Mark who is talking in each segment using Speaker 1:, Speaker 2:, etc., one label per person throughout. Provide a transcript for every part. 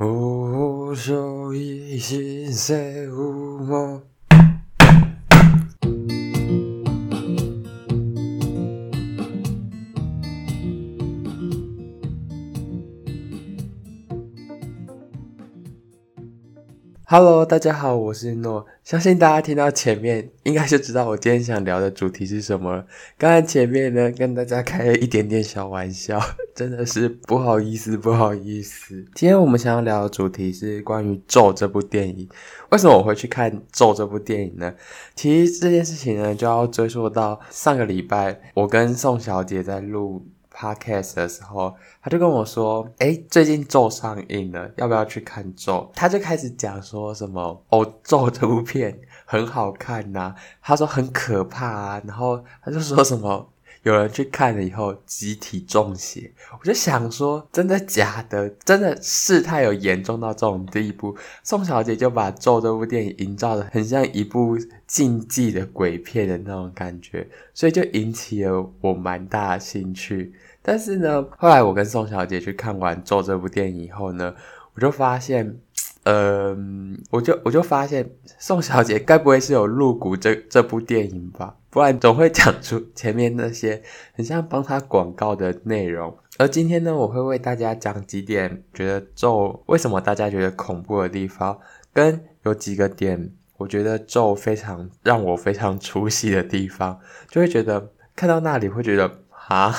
Speaker 1: 无所谓心碎无梦。Hello，大家好，我是诺。相信大家听到前面，应该就知道我今天想聊的主题是什么了。刚才前面呢，跟大家开了一点点小玩笑，真的是不好意思，不好意思。今天我们想要聊的主题是关于《咒》这部电影。为什么我会去看《咒》这部电影呢？其实这件事情呢，就要追溯到上个礼拜，我跟宋小姐在录。Podcast 的时候，他就跟我说：“诶，最近咒上映了，要不要去看咒？”他就开始讲说什么：“哦，咒这部片很好看呐。”他说很可怕啊，然后他就说什么有人去看了以后集体中邪。我就想说，真的假的？真的事态有严重到这种地步？宋小姐就把咒这部电影营造得很像一部禁忌的鬼片的那种感觉，所以就引起了我蛮大的兴趣。但是呢，后来我跟宋小姐去看完《咒》这部电影以后呢，我就发现，呃，我就我就发现宋小姐该不会是有入股这这部电影吧？不然总会讲出前面那些很像帮她广告的内容。而今天呢，我会为大家讲几点觉得《咒》为什么大家觉得恐怖的地方，跟有几个点我觉得《咒》非常让我非常 出戏的地方，就会觉得看到那里会觉得啊。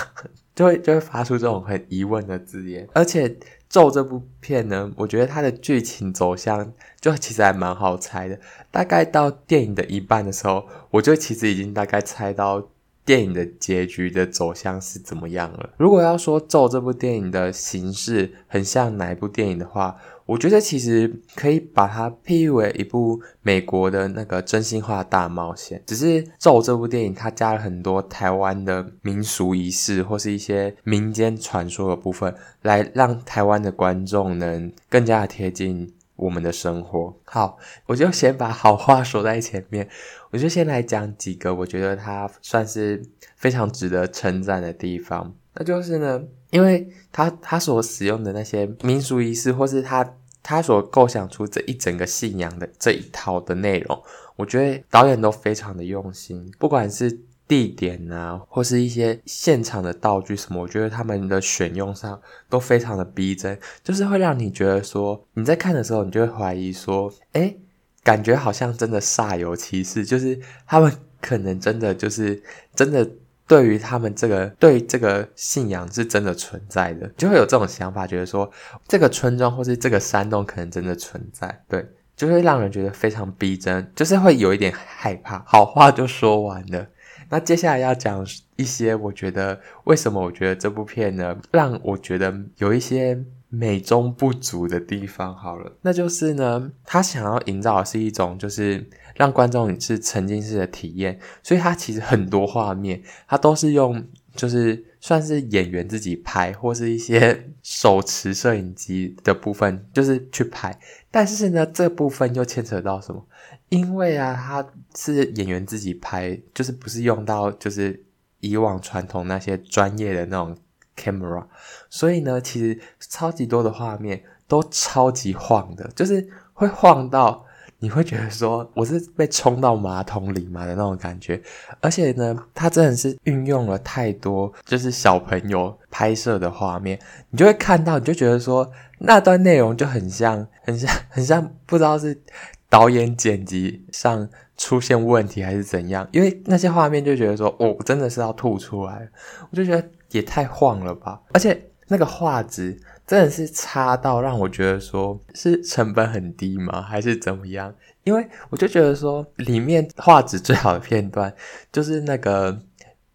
Speaker 1: 就会就会发出这种很疑问的字眼，而且《咒》这部片呢，我觉得它的剧情走向就其实还蛮好猜的。大概到电影的一半的时候，我就其实已经大概猜到电影的结局的走向是怎么样了。如果要说《咒》这部电影的形式很像哪一部电影的话，我觉得其实可以把它譬喻为一部美国的那个真心话大冒险，只是《咒》这部电影它加了很多台湾的民俗仪式或是一些民间传说的部分，来让台湾的观众能更加的贴近我们的生活。好，我就先把好话说在前面，我就先来讲几个我觉得它算是非常值得称赞的地方，那就是呢。因为他他所使用的那些民俗仪式，或是他他所构想出这一整个信仰的这一套的内容，我觉得导演都非常的用心，不管是地点啊，或是一些现场的道具什么，我觉得他们的选用上都非常的逼真，就是会让你觉得说你在看的时候，你就会怀疑说，诶，感觉好像真的煞有其事，就是他们可能真的就是真的。对于他们这个对这个信仰是真的存在的，就会有这种想法，觉得说这个村庄或是这个山洞可能真的存在，对，就会让人觉得非常逼真，就是会有一点害怕。好话就说完了，那接下来要讲一些我觉得为什么我觉得这部片呢，让我觉得有一些美中不足的地方。好了，那就是呢，他想要营造的是一种就是。让观众是沉浸式的体验，所以它其实很多画面，它都是用就是算是演员自己拍，或是一些手持摄影机的部分，就是去拍。但是呢，这部分又牵扯到什么？因为啊，它是演员自己拍，就是不是用到就是以往传统那些专业的那种 camera，所以呢，其实超级多的画面都超级晃的，就是会晃到。你会觉得说我是被冲到马桶里嘛的那种感觉，而且呢，它真的是运用了太多就是小朋友拍摄的画面，你就会看到，你就觉得说那段内容就很像，很像，很像，不知道是导演剪辑上出现问题还是怎样，因为那些画面就觉得说，哦，真的是要吐出来，我就觉得也太晃了吧，而且那个画质。真的是差到让我觉得说，是成本很低吗？还是怎么样？因为我就觉得说，里面画质最好的片段就是那个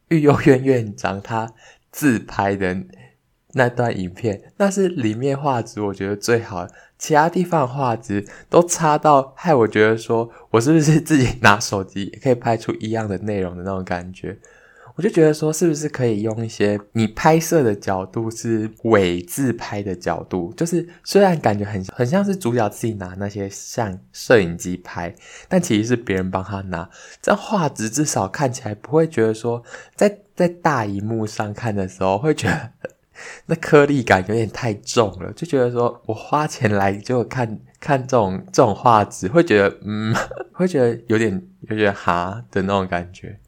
Speaker 1: 育幼院院长他自拍的那段影片，那是里面画质我觉得最好，其他地方画质都差到害我觉得说，我是不是自己拿手机也可以拍出一样的内容的那种感觉。我就觉得说，是不是可以用一些你拍摄的角度是伪自拍的角度，就是虽然感觉很很像是主角自己拿那些像摄影机拍，但其实是别人帮他拿，这样画质至少看起来不会觉得说，在在大荧幕上看的时候会觉得那颗粒感有点太重了，就觉得说我花钱来就看看这种这种画质，会觉得嗯，会觉得有点有点哈的那种感觉。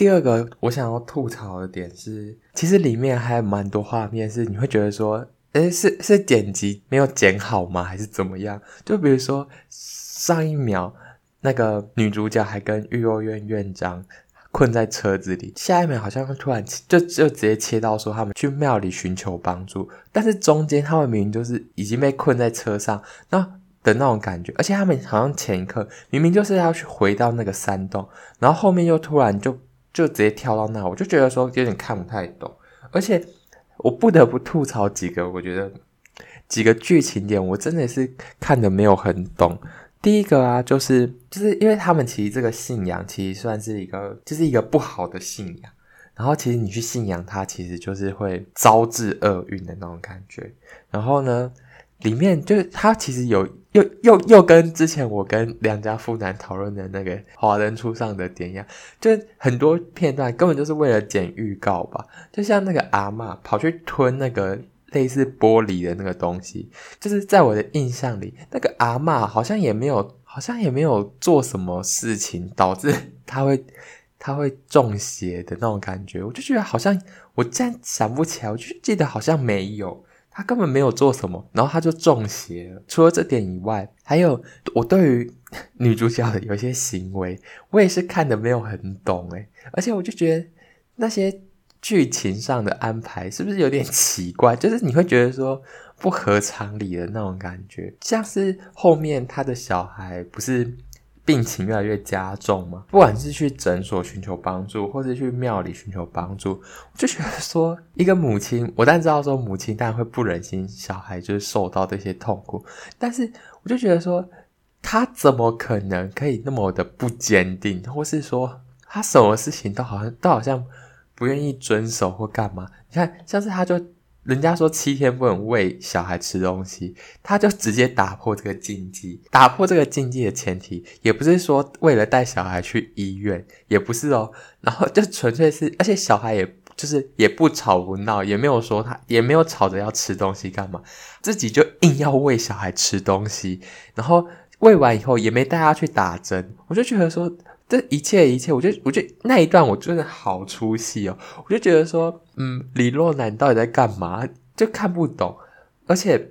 Speaker 1: 第二个我想要吐槽的点是，其实里面还有蛮多画面是你会觉得说，诶，是是剪辑没有剪好吗？还是怎么样？就比如说上一秒那个女主角还跟育幼院院长。困在车子里，下一秒好像突然就就直接切到说他们去庙里寻求帮助，但是中间他们明明就是已经被困在车上，那的那种感觉，而且他们好像前一刻明明就是要去回到那个山洞，然后后面又突然就就直接跳到那，我就觉得说有点看不太懂，而且我不得不吐槽几个，我觉得几个剧情点我真的是看的没有很懂。第一个啊，就是就是因为他们其实这个信仰其实算是一个，就是一个不好的信仰。然后其实你去信仰它，其实就是会招致厄运的那种感觉。然后呢，里面就是它其实有又又又跟之前我跟梁家富男讨论的那个华灯初上的点一样，就很多片段根本就是为了剪预告吧。就像那个阿嬷跑去吞那个。类似玻璃的那个东西，就是在我的印象里，那个阿嬷好像也没有，好像也没有做什么事情导致他会他会中邪的那种感觉。我就觉得好像我竟然想不起来，我就记得好像没有，他根本没有做什么，然后他就中邪了。除了这点以外，还有我对于女主角的有些行为，我也是看得没有很懂诶，而且我就觉得那些。剧情上的安排是不是有点奇怪？就是你会觉得说不合常理的那种感觉，像是后面他的小孩不是病情越来越加重吗？不管是去诊所寻求帮助，或是去庙里寻求帮助，我就觉得说一个母亲，我当然知道说母亲当然会不忍心小孩就是受到这些痛苦，但是我就觉得说他怎么可能可以那么的不坚定，或是说他什么事情都好像都好像。不愿意遵守或干嘛？你看，像是他就人家说七天不能喂小孩吃东西，他就直接打破这个禁忌。打破这个禁忌的前提，也不是说为了带小孩去医院，也不是哦。然后就纯粹是，而且小孩也就是也不吵不闹，也没有说他也没有吵着要吃东西干嘛，自己就硬要喂小孩吃东西，然后喂完以后也没带他去打针，我就觉得说。这一切一切，我就我就那一段我真的好出戏哦！我就觉得说，嗯，李若男到底在干嘛？就看不懂。而且，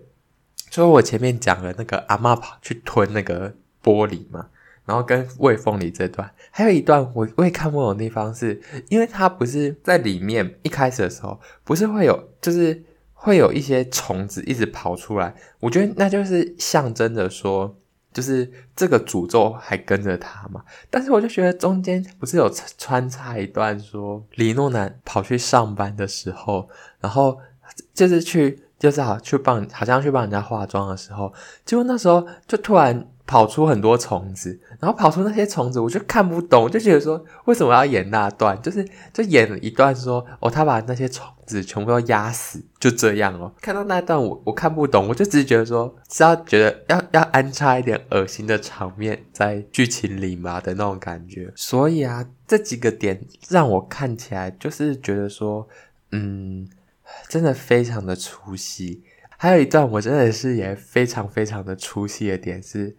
Speaker 1: 说我前面讲了那个阿嬷跑去吞那个玻璃嘛，然后跟魏凤梨这段，还有一段我我也看不懂的地方是，因为他不是在里面一开始的时候，不是会有就是会有一些虫子一直跑出来，我觉得那就是象征着说。就是这个诅咒还跟着他嘛，但是我就觉得中间不是有穿插一段说李诺南跑去上班的时候，然后就是去就是好去帮好像去帮人家化妆的时候，结果那时候就突然跑出很多虫子，然后跑出那些虫子，我就看不懂，就觉得说为什么要演那段？就是就演了一段说哦，他把那些虫子。全部都压死，就这样哦。看到那段我我看不懂，我就只是觉得说是要觉得要要安插一点恶心的场面在剧情里嘛的那种感觉。所以啊，这几个点让我看起来就是觉得说，嗯，真的非常的出戏。还有一段我真的是也非常非常的出戏的点是，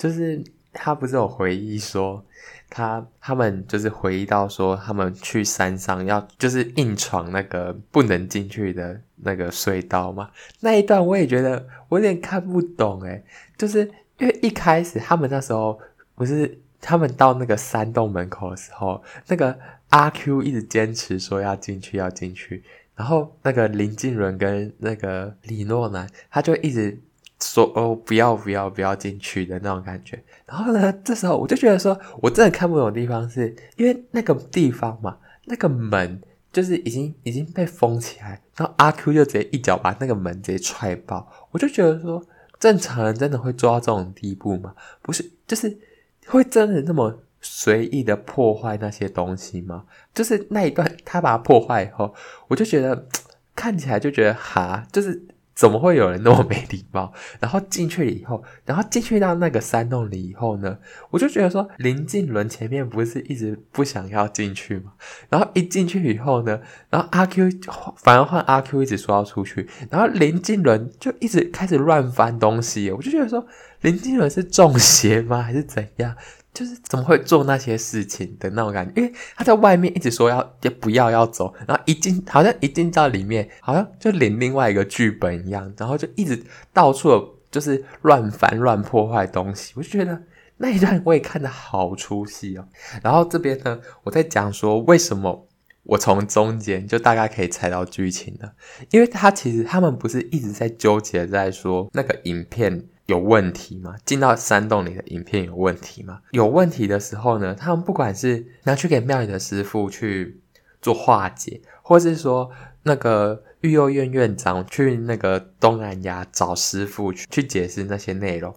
Speaker 1: 就是他不是有回忆说。他他们就是回忆到说，他们去山上要就是硬闯那个不能进去的那个隧道嘛。那一段我也觉得我有点看不懂诶，就是因为一开始他们那时候不是他们到那个山洞门口的时候，那个阿 Q 一直坚持说要进去要进去，然后那个林静伦跟那个李诺男他就一直。说哦，不要不要不要进去的那种感觉。然后呢，这时候我就觉得说，我真的看不懂地方是，因为那个地方嘛，那个门就是已经已经被封起来，然后阿 Q 就直接一脚把那个门直接踹爆。我就觉得说，正常人真的会做到这种地步吗？不是，就是会真的那么随意的破坏那些东西吗？就是那一段他把它破坏以后，我就觉得 看起来就觉得哈，就是。怎么会有人那么没礼貌？然后进去了以后，然后进去到那个山洞里以后呢，我就觉得说林靖伦前面不是一直不想要进去吗？然后一进去以后呢，然后阿 Q 反而换阿 Q 一直说要出去，然后林靖伦就一直开始乱翻东西，我就觉得说林靖伦是中邪吗？还是怎样？就是怎么会做那些事情的那种感觉，因为他在外面一直说要也不要要走，然后一进好像一进到里面，好像就连另外一个剧本一样，然后就一直到处就是乱翻乱破坏东西，我就觉得那一段我也看得好出戏哦。然后这边呢，我在讲说为什么我从中间就大概可以猜到剧情了，因为他其实他们不是一直在纠结在说那个影片。有问题吗？进到山洞里的影片有问题吗？有问题的时候呢，他们不管是拿去给庙里的师傅去做化解，或是说那个育幼院院长去那个东南亚找师傅去去解释那些内容。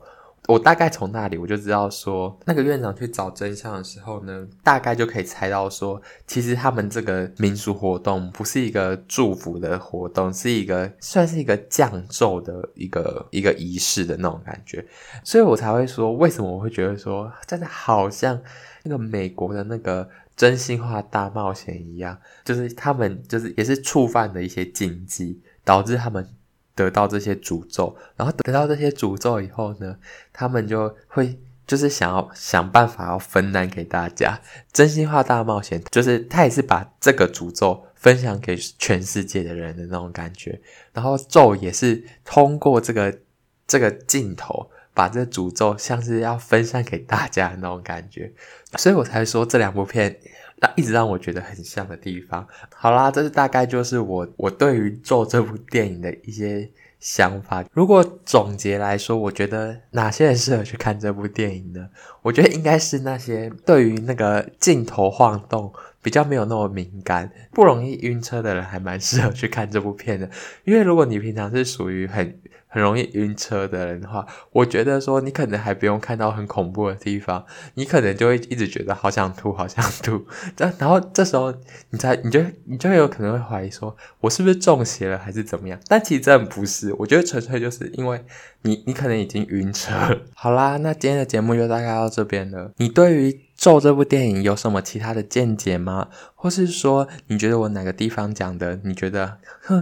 Speaker 1: 我大概从那里我就知道说，那个院长去找真相的时候呢，大概就可以猜到说，其实他们这个民俗活动不是一个祝福的活动，是一个算是一个降咒的一个一个仪式的那种感觉，所以我才会说，为什么我会觉得说，真的好像那个美国的那个真心话大冒险一样，就是他们就是也是触犯了一些禁忌，导致他们。得到这些诅咒，然后得到这些诅咒以后呢，他们就会就是想要想办法要分担给大家。真心话大冒险就是他也是把这个诅咒分享给全世界的人的那种感觉，然后咒也是通过这个这个镜头把这诅咒像是要分散给大家那种感觉，所以我才说这两部片。那一直让我觉得很像的地方。好啦，这是大概就是我我对于《做》这部电影的一些想法。如果总结来说，我觉得哪些人适合去看这部电影呢？我觉得应该是那些对于那个镜头晃动比较没有那么敏感、不容易晕车的人，还蛮适合去看这部片的。因为如果你平常是属于很很容易晕车的人的话，我觉得说你可能还不用看到很恐怖的地方，你可能就会一直觉得好想吐，好想吐。然后这时候你才你就你就有可能会怀疑说，我是不是中邪了还是怎么样？但其实真的不是，我觉得纯粹就是因为你你可能已经晕车。好啦，那今天的节目就大概到这边了。你对于咒这部电影有什么其他的见解吗？或是说你觉得我哪个地方讲的你觉得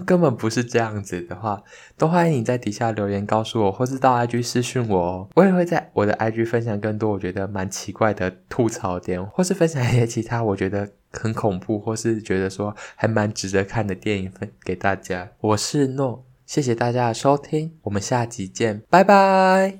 Speaker 1: 根本不是这样子的话，都欢迎你在底下留言告诉我，或是到 IG 私讯我哦。我也会在我的 IG 分享更多我觉得蛮奇怪的吐槽点，或是分享一些其他我觉得很恐怖，或是觉得说还蛮值得看的电影分给大家。我是诺，谢谢大家的收听，我们下集见，拜拜。